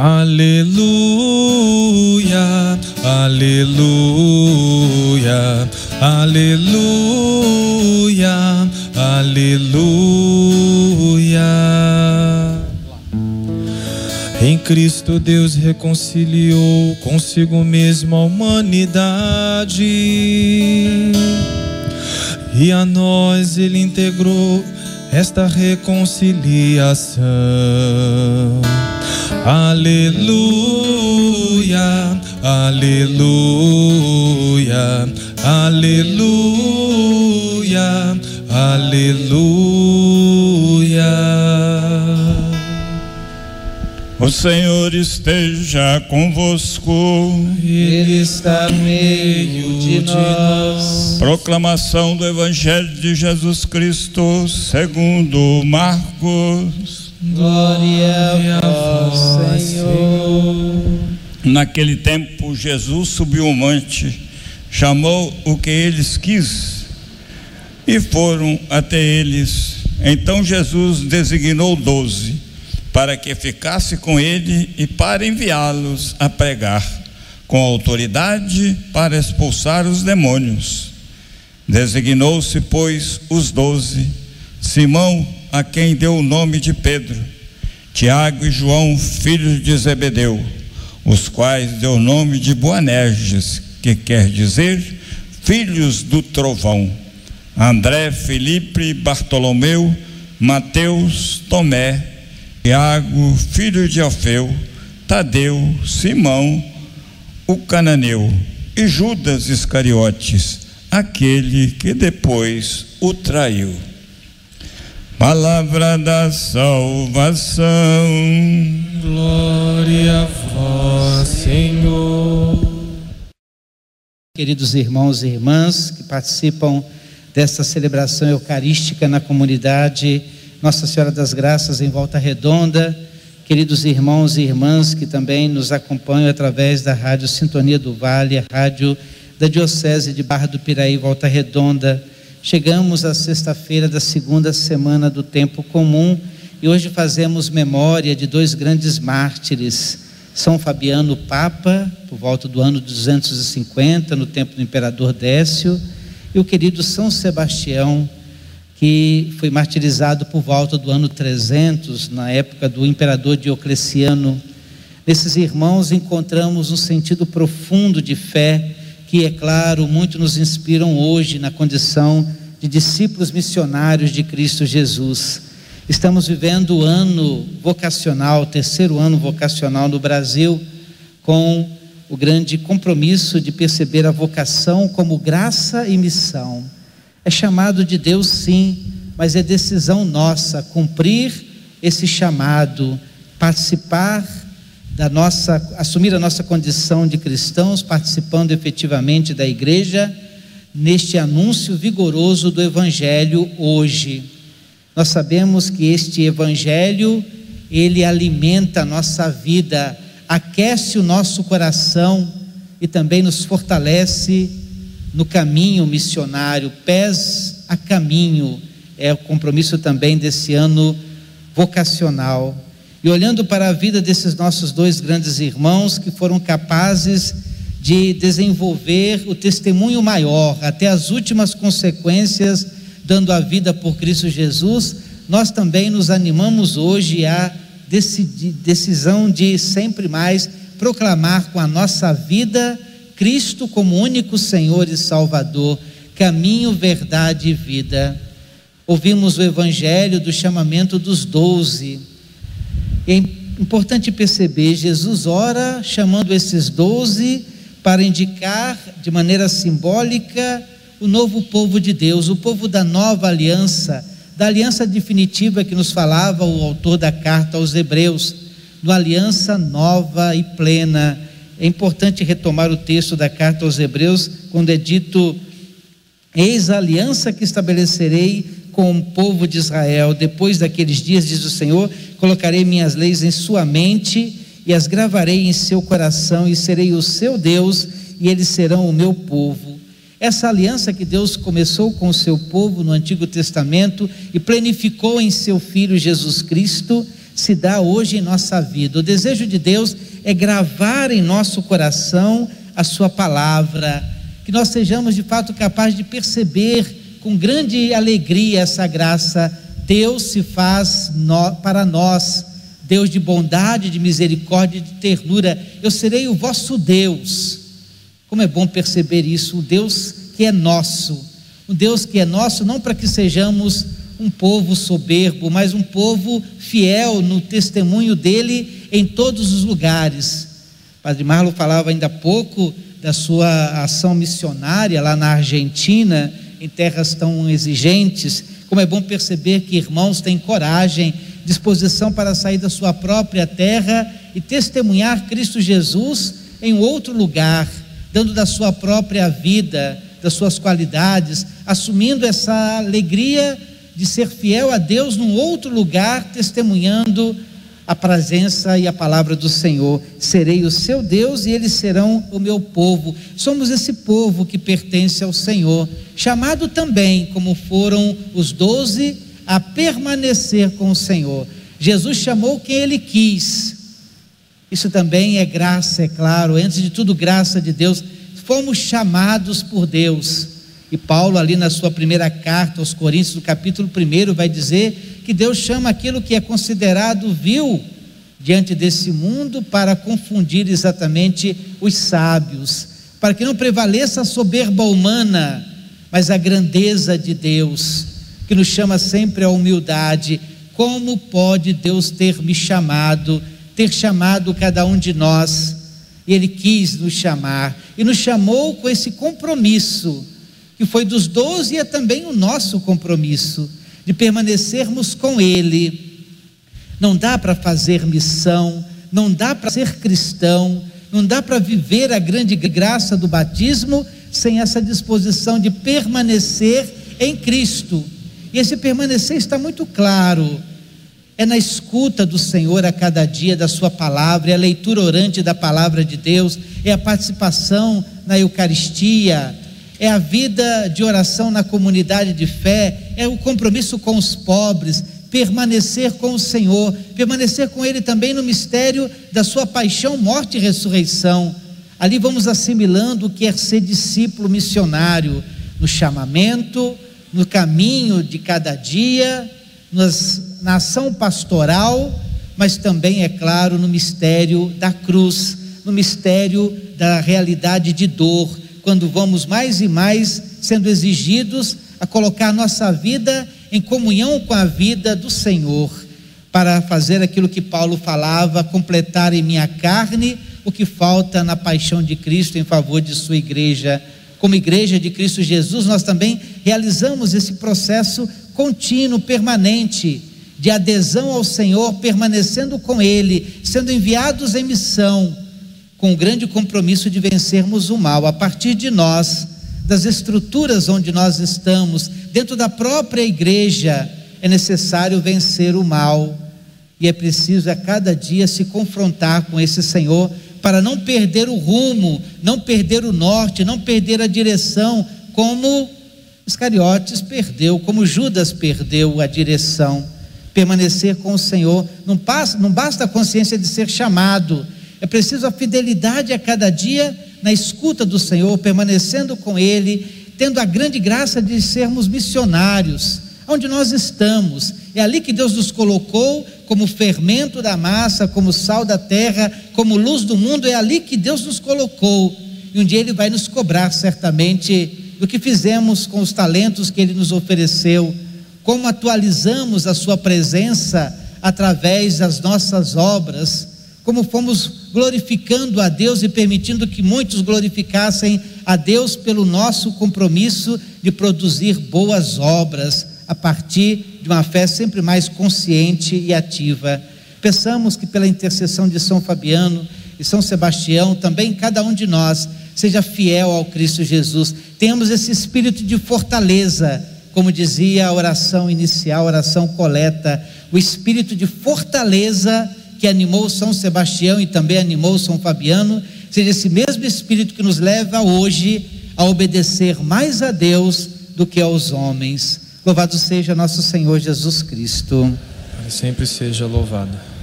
Aleluia, aleluia, aleluia, aleluia. Em Cristo Deus reconciliou consigo mesmo a humanidade e a nós ele integrou esta reconciliação. Aleluia, aleluia, aleluia, aleluia. O Senhor esteja convosco. Ele está no meio de nós. Proclamação do Evangelho de Jesus Cristo, segundo Marcos. Glória a vós, Senhor. Naquele tempo, Jesus subiu o monte, chamou o que eles quis e foram até eles. Então Jesus designou doze para que ficasse com ele e para enviá-los a pregar, com autoridade para expulsar os demônios. Designou-se, pois, os doze, Simão, a quem deu o nome de Pedro, Tiago e João, filhos de Zebedeu, os quais deu o nome de Boanerges, que quer dizer filhos do trovão, André, Felipe, Bartolomeu, Mateus, Tomé, Tiago, filho de Alfeu, Tadeu, Simão, o cananeu e Judas Iscariotes, aquele que depois o traiu. Palavra da salvação. Glória a vós, Senhor. Queridos irmãos e irmãs que participam desta celebração eucarística na comunidade nossa Senhora das Graças em Volta Redonda, queridos irmãos e irmãs que também nos acompanham através da Rádio Sintonia do Vale, a rádio da Diocese de Barra do Piraí, Volta Redonda. Chegamos à sexta-feira da segunda semana do tempo comum e hoje fazemos memória de dois grandes mártires. São Fabiano Papa, por volta do ano 250, no tempo do imperador Décio, e o querido São Sebastião, que foi martirizado por volta do ano 300, na época do imperador Diocleciano. Nesses irmãos encontramos um sentido profundo de fé, que, é claro, muito nos inspiram hoje na condição de discípulos missionários de Cristo Jesus. Estamos vivendo o ano vocacional, terceiro ano vocacional no Brasil, com o grande compromisso de perceber a vocação como graça e missão. É chamado de Deus, sim, mas é decisão nossa cumprir esse chamado, participar da nossa, assumir a nossa condição de cristãos, participando efetivamente da igreja, neste anúncio vigoroso do Evangelho hoje. Nós sabemos que este Evangelho, ele alimenta a nossa vida, aquece o nosso coração e também nos fortalece no caminho missionário, pés a caminho, é o compromisso também desse ano vocacional. E olhando para a vida desses nossos dois grandes irmãos que foram capazes de desenvolver o testemunho maior até as últimas consequências, dando a vida por Cristo Jesus, nós também nos animamos hoje a decisão de sempre mais proclamar com a nossa vida Cristo como único Senhor e Salvador, caminho, verdade e vida. Ouvimos o evangelho do chamamento dos doze. É importante perceber, Jesus ora chamando esses doze para indicar de maneira simbólica o novo povo de Deus, o povo da nova aliança, da aliança definitiva que nos falava o autor da carta aos Hebreus, da aliança nova e plena. É importante retomar o texto da carta aos Hebreus, quando é dito: Eis a aliança que estabelecerei com o povo de Israel. Depois daqueles dias, diz o Senhor, colocarei minhas leis em sua mente e as gravarei em seu coração, e serei o seu Deus, e eles serão o meu povo. Essa aliança que Deus começou com o seu povo no Antigo Testamento e planificou em seu Filho Jesus Cristo se dá hoje em nossa vida. O desejo de Deus é gravar em nosso coração a Sua palavra, que nós sejamos de fato capazes de perceber com grande alegria essa graça. Deus se faz no, para nós, Deus de bondade, de misericórdia, de ternura. Eu serei o vosso Deus. Como é bom perceber isso, o Deus que é nosso, um Deus que é nosso não para que sejamos um povo soberbo, mas um povo fiel no testemunho dele em todos os lugares. Padre Marlo falava ainda há pouco da sua ação missionária lá na Argentina, em terras tão exigentes. Como é bom perceber que irmãos têm coragem, disposição para sair da sua própria terra e testemunhar Cristo Jesus em outro lugar, dando da sua própria vida, das suas qualidades, assumindo essa alegria de ser fiel a Deus num outro lugar, testemunhando a presença e a palavra do Senhor. Serei o seu Deus e eles serão o meu povo. Somos esse povo que pertence ao Senhor, chamado também, como foram os doze, a permanecer com o Senhor. Jesus chamou quem ele quis. Isso também é graça, é claro, antes de tudo, graça de Deus. Fomos chamados por Deus e Paulo, ali na sua primeira carta aos Coríntios, no capítulo 1, vai dizer que Deus chama aquilo que é considerado vil diante desse mundo para confundir exatamente os sábios, para que não prevaleça a soberba humana, mas a grandeza de Deus, que nos chama sempre à humildade. Como pode Deus ter me chamado, ter chamado cada um de nós? Ele quis nos chamar e nos chamou com esse compromisso que foi dos doze e é também o nosso compromisso de permanecermos com Ele. Não dá para fazer missão, não dá para ser cristão, não dá para viver a grande graça do batismo sem essa disposição de permanecer em Cristo. E esse permanecer está muito claro. É na escuta do Senhor a cada dia da Sua palavra, é a leitura orante da palavra de Deus, é a participação na Eucaristia, é a vida de oração na comunidade de fé, é o compromisso com os pobres, permanecer com o Senhor, permanecer com Ele também no mistério da Sua paixão, morte e ressurreição. Ali vamos assimilando o que é ser discípulo missionário, no chamamento, no caminho de cada dia, nas, na ação pastoral, mas também, é claro, no mistério da cruz, no mistério da realidade de dor quando vamos mais e mais sendo exigidos a colocar nossa vida em comunhão com a vida do Senhor, para fazer aquilo que Paulo falava, completar em minha carne o que falta na paixão de Cristo em favor de sua igreja. Como igreja de Cristo Jesus, nós também realizamos esse processo contínuo, permanente, de adesão ao Senhor, permanecendo com Ele, sendo enviados em missão com o grande compromisso de vencermos o mal a partir de nós, das estruturas onde nós estamos, dentro da própria igreja, é necessário vencer o mal e é preciso a cada dia se confrontar com esse Senhor para não perder o rumo, não perder o norte, não perder a direção, como Iscariotes perdeu, como Judas perdeu a direção. Permanecer com o Senhor, não, não basta a consciência de ser chamado, é preciso a fidelidade a cada dia na escuta do Senhor, permanecendo com Ele, tendo a grande graça de sermos missionários, onde nós estamos. É ali que Deus nos colocou como fermento da massa, como sal da terra, como luz do mundo. É ali que Deus nos colocou. E um dia Ele vai nos cobrar certamente do que fizemos com os talentos que Ele nos ofereceu, como atualizamos a Sua presença através das nossas obras como fomos glorificando a Deus e permitindo que muitos glorificassem a Deus pelo nosso compromisso de produzir boas obras a partir de uma fé sempre mais consciente e ativa. Peçamos que pela intercessão de São Fabiano e São Sebastião, também cada um de nós seja fiel ao Cristo Jesus. Tenhamos esse espírito de fortaleza, como dizia a oração inicial, a oração coleta, o espírito de fortaleza que animou São Sebastião e também animou São Fabiano, seja esse mesmo Espírito que nos leva hoje a obedecer mais a Deus do que aos homens. Louvado seja nosso Senhor Jesus Cristo. sempre seja louvada.